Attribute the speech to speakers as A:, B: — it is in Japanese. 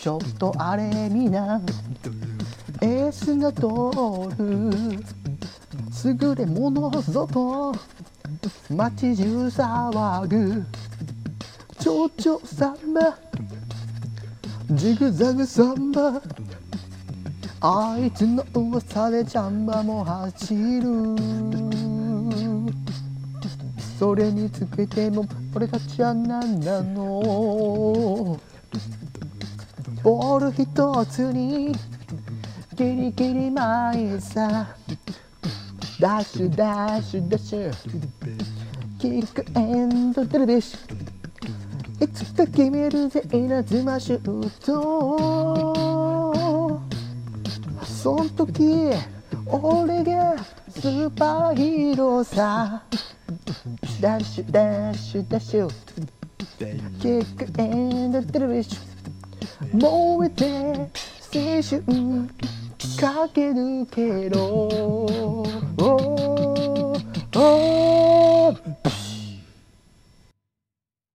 A: ちょっとあれみなエースが通る優れものぞと街中騒ぐ蝶々サンバジグザグサンバあいつの噂でジャンバも走るそれにつけても俺たちは何なのボール一つにギリギリ前さ。ダッシュダッシュダッシュ。キックエンドテレビシいつか決めるぜ稲妻シュートそん時俺がスーパーヒーローさ。ダッシュダッシュダッシュ。キックエンドテレビシ燃えて青春駆け抜けろ、oh, oh,